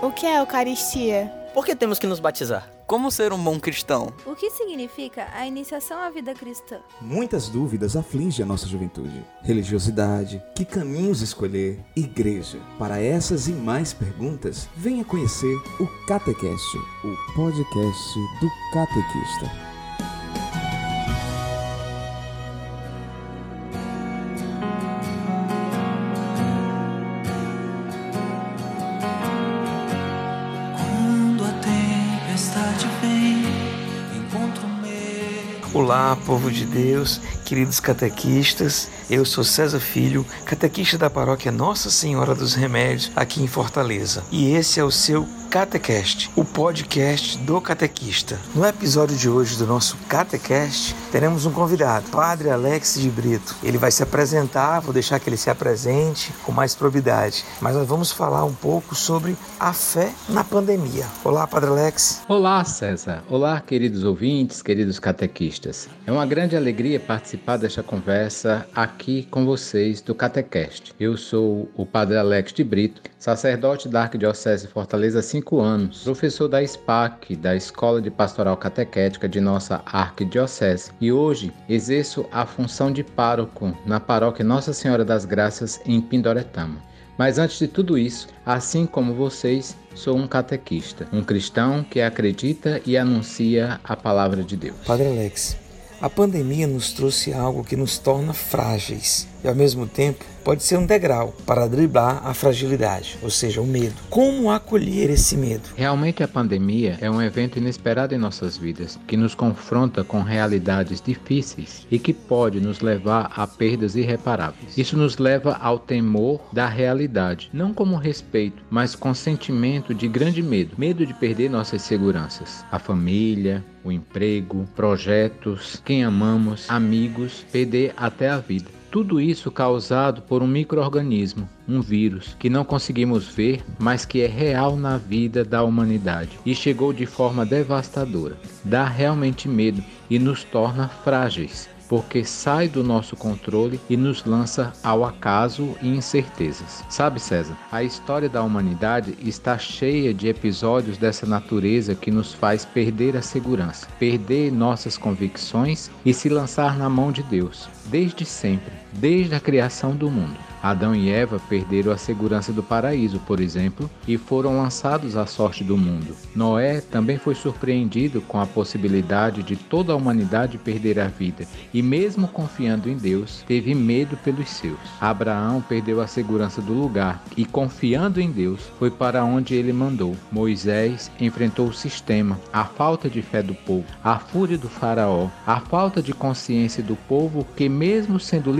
O que é a Eucaristia? Por que temos que nos batizar? Como ser um bom cristão? O que significa a iniciação à vida cristã? Muitas dúvidas afligem a nossa juventude. Religiosidade, que caminhos escolher, igreja. Para essas e mais perguntas, venha conhecer o Catecast, o podcast do catequista. Olá, povo de Deus, queridos catequistas. Eu sou César Filho, catequista da paróquia Nossa Senhora dos Remédios, aqui em Fortaleza. E esse é o seu Catecast, o podcast do catequista. No episódio de hoje do nosso Catecast, teremos um convidado, Padre Alex de Brito. Ele vai se apresentar, vou deixar que ele se apresente com mais probidade, mas nós vamos falar um pouco sobre a fé na pandemia. Olá, Padre Alex. Olá, César. Olá, queridos ouvintes, queridos catequistas. É uma grande alegria participar desta conversa aqui com vocês do Catecast. Eu sou o Padre Alex de Brito, sacerdote da Arquidiocese Fortaleza cinco anos, professor da SPAC, da Escola de Pastoral Catequética de nossa Arquidiocese, e hoje exerço a função de pároco na paróquia Nossa Senhora das Graças em Pindoretama. Mas antes de tudo isso, assim como vocês, sou um catequista, um cristão que acredita e anuncia a palavra de Deus. Padre Alex, a pandemia nos trouxe algo que nos torna frágeis e, ao mesmo tempo, pode ser um degrau para driblar a fragilidade, ou seja, o medo. Como acolher esse medo? Realmente a pandemia é um evento inesperado em nossas vidas, que nos confronta com realidades difíceis e que pode nos levar a perdas irreparáveis. Isso nos leva ao temor da realidade, não como respeito, mas com sentimento de grande medo, medo de perder nossas seguranças, a família, o emprego, projetos, quem amamos, amigos, perder até a vida. Tudo isso causado por um microorganismo, um vírus, que não conseguimos ver, mas que é real na vida da humanidade e chegou de forma devastadora. Dá realmente medo e nos torna frágeis porque sai do nosso controle e nos lança ao acaso e incertezas. Sabe, César, a história da humanidade está cheia de episódios dessa natureza que nos faz perder a segurança, perder nossas convicções e se lançar na mão de Deus, desde sempre, desde a criação do mundo. Adão e Eva perderam a segurança do paraíso, por exemplo, e foram lançados à sorte do mundo. Noé também foi surpreendido com a possibilidade de toda a humanidade perder a vida, e mesmo confiando em Deus, teve medo pelos seus. Abraão perdeu a segurança do lugar e, confiando em Deus, foi para onde ele mandou. Moisés enfrentou o sistema, a falta de fé do povo, a fúria do faraó, a falta de consciência do povo que, mesmo sendo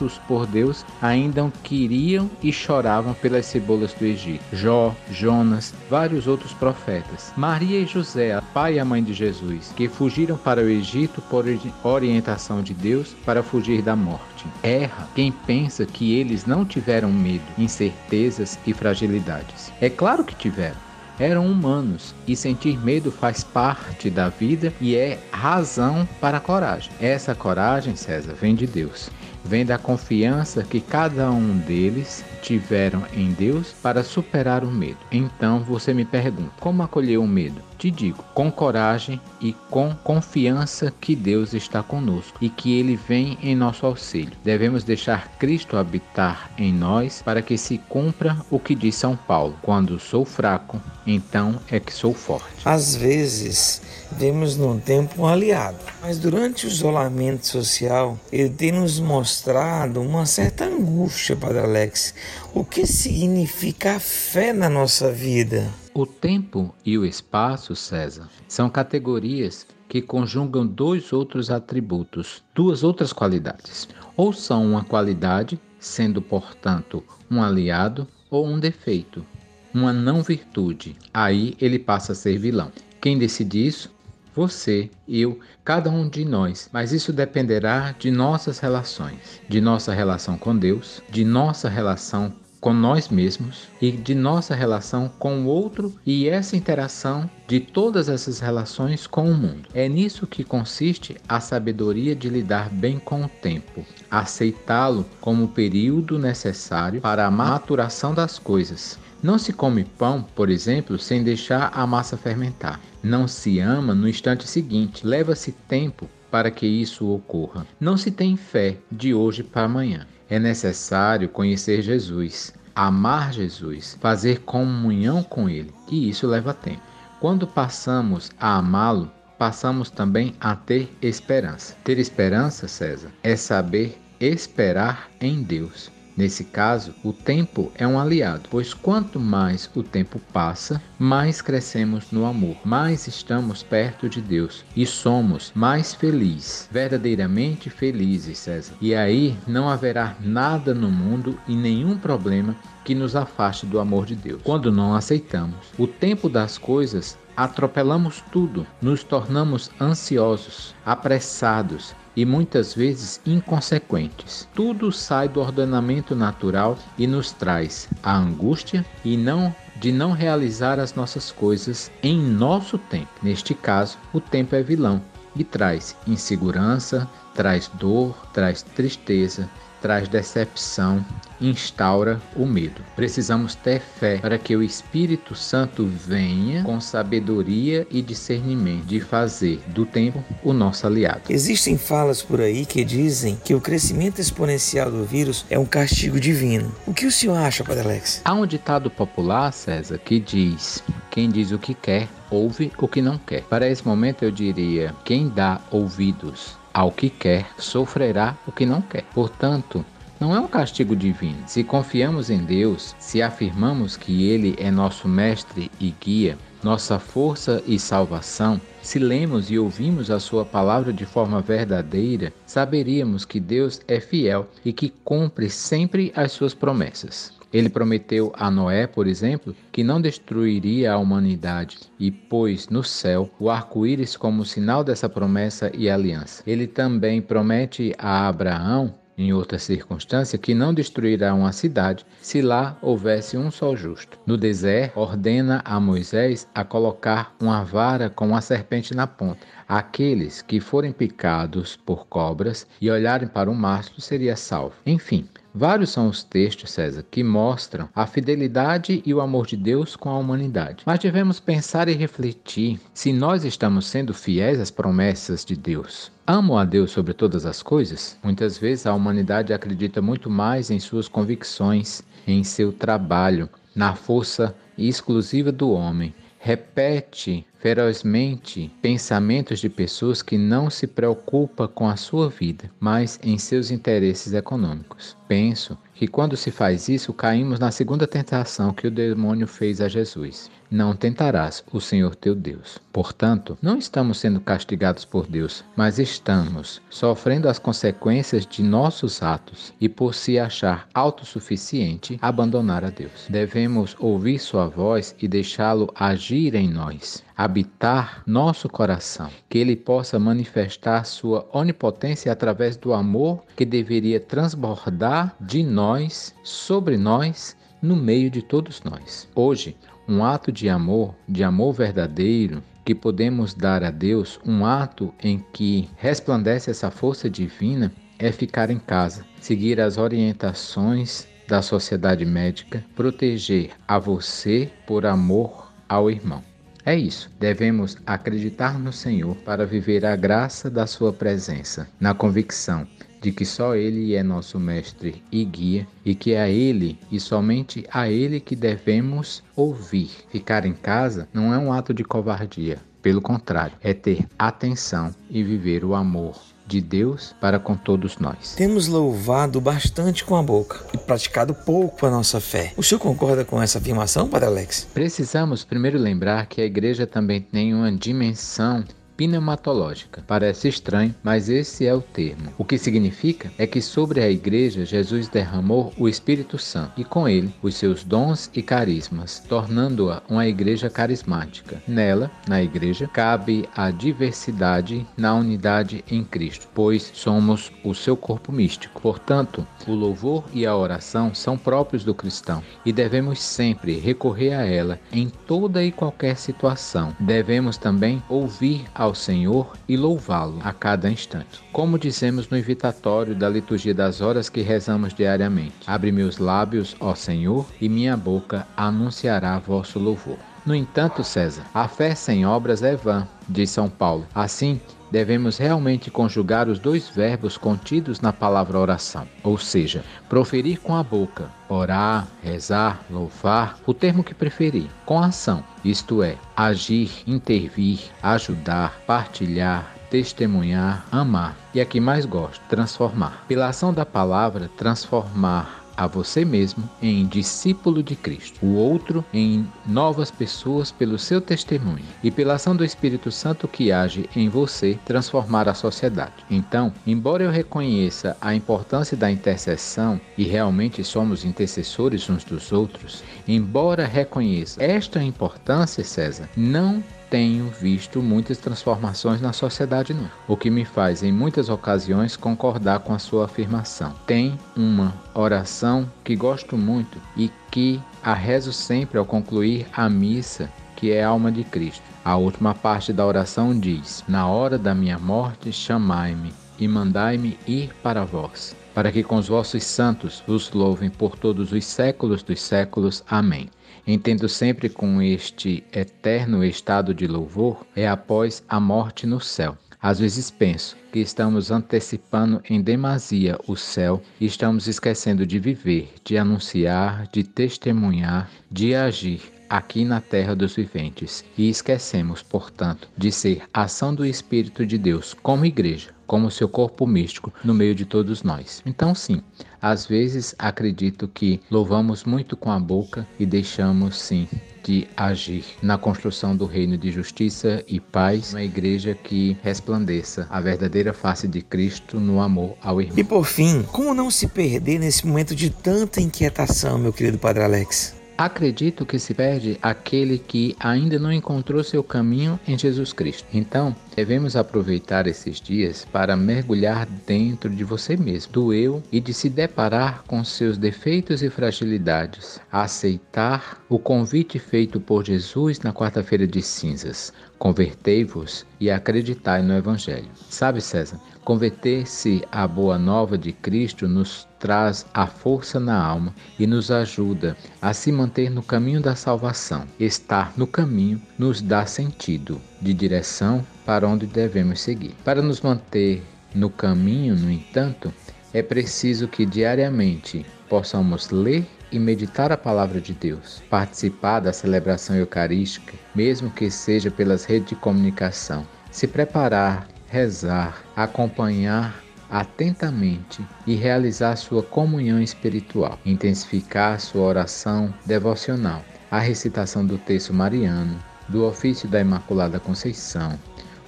libertos por Deus, ainda queriam e choravam pelas cebolas do Egito. Jó, Jonas, vários outros profetas. Maria e José, a pai e a mãe de Jesus, que fugiram para o Egito por orientação de Deus para fugir da morte. Erra quem pensa que eles não tiveram medo, incertezas e fragilidades. É claro que tiveram eram humanos e sentir medo faz parte da vida e é razão para a coragem. Essa coragem, César, vem de Deus vem da confiança que cada um deles tiveram em Deus para superar o medo. Então você me pergunta: como acolher o medo? Te digo, com coragem e com confiança que Deus está conosco e que Ele vem em nosso auxílio. Devemos deixar Cristo habitar em nós para que se cumpra o que diz São Paulo: quando sou fraco, então é que sou forte. Às vezes, vemos num tempo um aliado, mas durante o isolamento social, ele tem nos mostrado uma certa angústia, Padre Alex. O que significa a fé na nossa vida? O tempo e o espaço, César, são categorias que conjugam dois outros atributos, duas outras qualidades. Ou são uma qualidade, sendo, portanto, um aliado, ou um defeito, uma não virtude. Aí ele passa a ser vilão. Quem decide isso? Você, eu, cada um de nós. Mas isso dependerá de nossas relações, de nossa relação com Deus, de nossa relação com nós mesmos e de nossa relação com o outro e essa interação de todas essas relações com o mundo. É nisso que consiste a sabedoria de lidar bem com o tempo, aceitá-lo como o período necessário para a maturação das coisas Não se come pão, por exemplo, sem deixar a massa fermentar. Não se ama no instante seguinte. Leva-se tempo para que isso ocorra. Não se tem fé de hoje para amanhã. É necessário conhecer Jesus, amar Jesus, fazer comunhão com Ele, e isso leva tempo. Quando passamos a amá-lo, passamos também a ter esperança. Ter esperança, César, é saber esperar em Deus. Nesse caso, o tempo é um aliado, pois quanto mais o tempo passa, mais crescemos no amor, mais estamos perto de Deus e somos mais felizes, verdadeiramente felizes, César. E aí não haverá nada no mundo e nenhum problema que nos afaste do amor de Deus. Quando não aceitamos o tempo das coisas, atropelamos tudo, nos tornamos ansiosos, apressados e muitas vezes inconsequentes. Tudo sai do ordenamento natural e nos traz a angústia e não de não realizar as nossas coisas em nosso tempo. Neste caso, o tempo é vilão e traz insegurança, traz dor, traz tristeza, traz decepção, instaura o medo. Precisamos ter fé para que o Espírito Santo venha com sabedoria e discernimento de fazer do tempo o nosso aliado. Existem falas por aí que dizem que o crescimento exponencial do vírus é um castigo divino. O que o senhor acha, Padre Alex? Há um ditado popular, César, que diz: quem diz o que quer, ouve o que não quer. Para esse momento eu diria: quem dá ouvidos ao que quer, sofrerá o que não quer. Portanto, não é um castigo divino. Se confiamos em Deus, se afirmamos que Ele é nosso mestre e guia, nossa força e salvação, se lemos e ouvimos a Sua palavra de forma verdadeira, saberíamos que Deus é fiel e que cumpre sempre as Suas promessas. Ele prometeu a Noé, por exemplo, que não destruiria a humanidade e pôs no céu o arco-íris como sinal dessa promessa e aliança. Ele também promete a Abraão em outra circunstância, que não destruirá uma cidade se lá houvesse um só justo. No deserto, ordena a Moisés a colocar uma vara com uma serpente na ponta. Aqueles que forem picados por cobras e olharem para o mastro seria salvo. Enfim, Vários são os textos, César, que mostram a fidelidade e o amor de Deus com a humanidade. Mas devemos pensar e refletir se nós estamos sendo fiéis às promessas de Deus. Amo a Deus sobre todas as coisas? Muitas vezes a humanidade acredita muito mais em suas convicções, em seu trabalho, na força exclusiva do homem. Repete ferozmente pensamentos de pessoas que não se preocupam com a sua vida, mas em seus interesses econômicos. Penso que quando se faz isso, caímos na segunda tentação que o demônio fez a Jesus. Não tentarás o Senhor teu Deus. Portanto, não estamos sendo castigados por Deus, mas estamos sofrendo as consequências de nossos atos e por se achar autossuficiente, abandonar a Deus. Devemos ouvir sua voz e deixá-lo agir em nós habitar nosso coração, que ele possa manifestar sua onipotência através do amor que deveria transbordar de nós, sobre nós, no meio de todos nós. Hoje, um ato de amor, de amor verdadeiro, que podemos dar a Deus, um ato em que resplandece essa força divina, é ficar em casa, seguir as orientações da sociedade médica, proteger a você por amor ao irmão. É isso. Devemos acreditar no Senhor para viver a graça da Sua presença, na convicção de que só Ele é nosso Mestre e guia e que é a Ele e somente a Ele que devemos ouvir. Ficar em casa não é um ato de covardia, pelo contrário, é ter atenção e viver o amor de Deus para com todos nós. Temos louvado bastante com a boca e praticado pouco a nossa fé. O senhor concorda com essa afirmação, Padre Alex? Precisamos primeiro lembrar que a igreja também tem uma dimensão pneumatológica. Parece estranho, mas esse é o termo. O que significa é que sobre a igreja Jesus derramou o Espírito Santo e com ele os seus dons e carismas, tornando-a uma igreja carismática. Nela, na igreja, cabe a diversidade na unidade em Cristo, pois somos o seu corpo místico. Portanto, o louvor e a oração são próprios do cristão e devemos sempre recorrer a ela em toda e qualquer situação. Devemos também ouvir ao ao Senhor e louvá-lo a cada instante. Como dizemos no invitatório da liturgia das horas que rezamos diariamente: Abre meus lábios, ó Senhor, e minha boca anunciará vosso louvor. No entanto, César, a fé sem obras é vã, diz São Paulo. Assim, devemos realmente conjugar os dois verbos contidos na palavra oração, ou seja, proferir com a boca, orar, rezar, louvar, o termo que preferir, com ação, isto é, agir, intervir, ajudar, partilhar, testemunhar, amar e a que mais gosto, transformar. Pela ação da palavra, transformar a você mesmo em discípulo de Cristo, o outro em novas pessoas pelo seu testemunho e pela ação do Espírito Santo que age em você transformar a sociedade. Então, embora eu reconheça a importância da intercessão e realmente somos intercessores uns dos outros, embora reconheça esta importância, César, não tenho visto muitas transformações na sociedade, não. O que me faz, em muitas ocasiões, concordar com a sua afirmação. Tem uma oração que gosto muito e que a rezo sempre ao concluir a missa, que é a alma de Cristo. A última parte da oração diz: Na hora da minha morte, chamai-me e mandai-me ir para vós, para que com os vossos santos vos louvem por todos os séculos dos séculos. Amém. Entendo sempre com este eterno estado de louvor é após a morte no céu. Às vezes penso que estamos antecipando em demasia o céu e estamos esquecendo de viver, de anunciar, de testemunhar, de agir aqui na terra dos viventes. E esquecemos, portanto, de ser ação do Espírito de Deus como igreja, como seu corpo místico no meio de todos nós. Então, sim, às vezes acredito que louvamos muito com a boca e deixamos, sim, de agir na construção do reino de justiça e paz, uma igreja que resplandeça a verdadeira face de Cristo no amor ao irmão. E por fim, como não se perder nesse momento de tanta inquietação, meu querido Padre Alex? Acredito que se perde aquele que ainda não encontrou seu caminho em Jesus Cristo. Então, devemos aproveitar esses dias para mergulhar dentro de você mesmo, do eu e de se deparar com seus defeitos e fragilidades, aceitar o convite feito por Jesus na quarta-feira de cinzas. Convertei-vos e acreditai no Evangelho. Sabe, César, converter-se à boa nova de Cristo nos traz a força na alma e nos ajuda a se manter no caminho da salvação. Estar no caminho nos dá sentido de direção para onde devemos seguir. Para nos manter no caminho, no entanto, é preciso que diariamente possamos ler e meditar a palavra de Deus, participar da celebração eucarística, mesmo que seja pelas redes de comunicação, se preparar, rezar, acompanhar atentamente e realizar sua comunhão espiritual, intensificar sua oração devocional, a recitação do texto mariano, do ofício da Imaculada Conceição,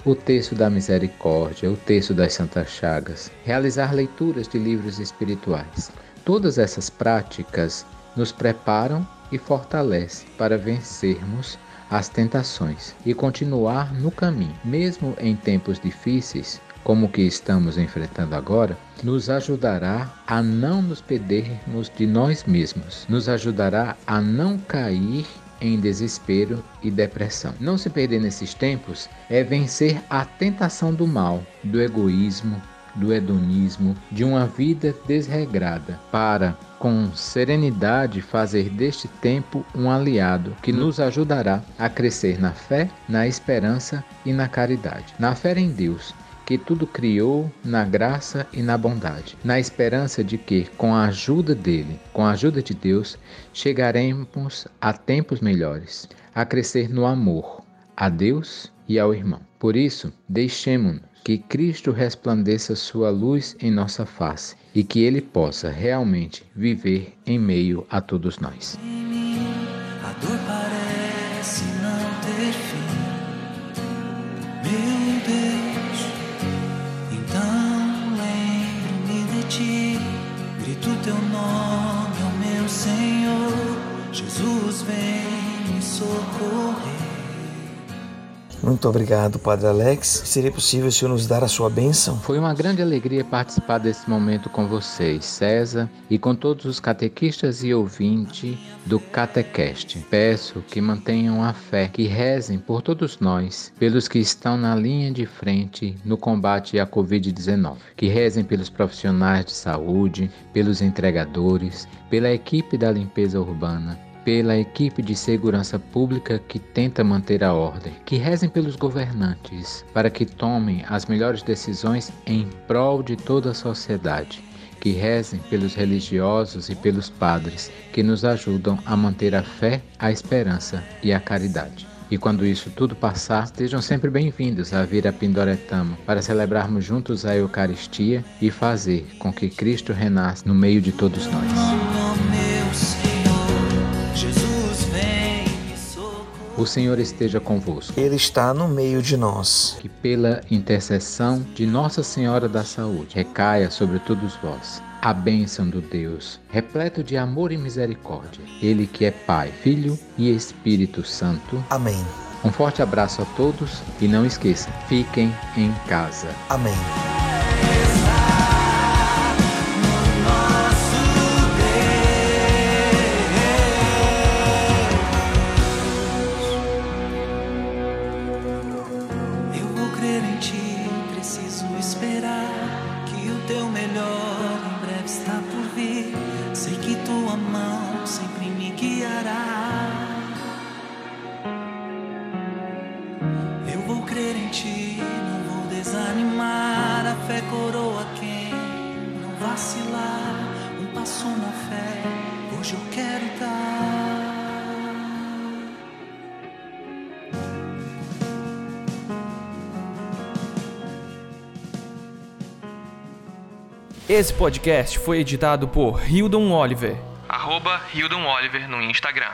o texto da misericórdia, o texto das Santas Chagas, realizar leituras de livros espirituais. Todas essas práticas nos preparam e fortalecem para vencermos as tentações e continuar no caminho, mesmo em tempos difíceis, como o que estamos enfrentando agora, nos ajudará a não nos perdermos de nós mesmos, nos ajudará a não cair em desespero e depressão. Não se perder nesses tempos é vencer a tentação do mal, do egoísmo, do hedonismo, de uma vida desregrada, para, com serenidade, fazer deste tempo um aliado que nos ajudará a crescer na fé, na esperança e na caridade. Na fé em Deus, que tudo criou na graça e na bondade, na esperança de que, com a ajuda dele, com a ajuda de Deus, chegaremos a tempos melhores, a crescer no amor a Deus e ao irmão. Por isso, deixemos que Cristo resplandeça sua luz em nossa face e que ele possa realmente viver em meio a todos nós. A dor parece não ter fim. Meu Deus, então lembre-me de ti. Grito teu nome, meu Senhor. Jesus vem me socorrer. Muito obrigado, Padre Alex. Seria possível o senhor nos dar a sua bênção? Foi uma grande alegria participar desse momento com vocês, César, e com todos os catequistas e ouvintes do Catecast. Peço que mantenham a fé, que rezem por todos nós, pelos que estão na linha de frente no combate à Covid-19, que rezem pelos profissionais de saúde, pelos entregadores, pela equipe da limpeza urbana, pela equipe de segurança pública que tenta manter a ordem, que rezem pelos governantes para que tomem as melhores decisões em prol de toda a sociedade, que rezem pelos religiosos e pelos padres que nos ajudam a manter a fé, a esperança e a caridade. E quando isso tudo passar, estejam sempre bem-vindos a vir a Pindoretama para celebrarmos juntos a Eucaristia e fazer com que Cristo renasça no meio de todos nós. O Senhor esteja convosco. Ele está no meio de nós. Que pela intercessão de Nossa Senhora da Saúde recaia sobre todos vós a bênção do Deus, repleto de amor e misericórdia. Ele que é Pai, Filho e Espírito Santo. Amém. Um forte abraço a todos e não esqueçam, fiquem em casa. Amém. Esse podcast foi editado por Hildon Oliver. Arroba Hildon Oliver no Instagram.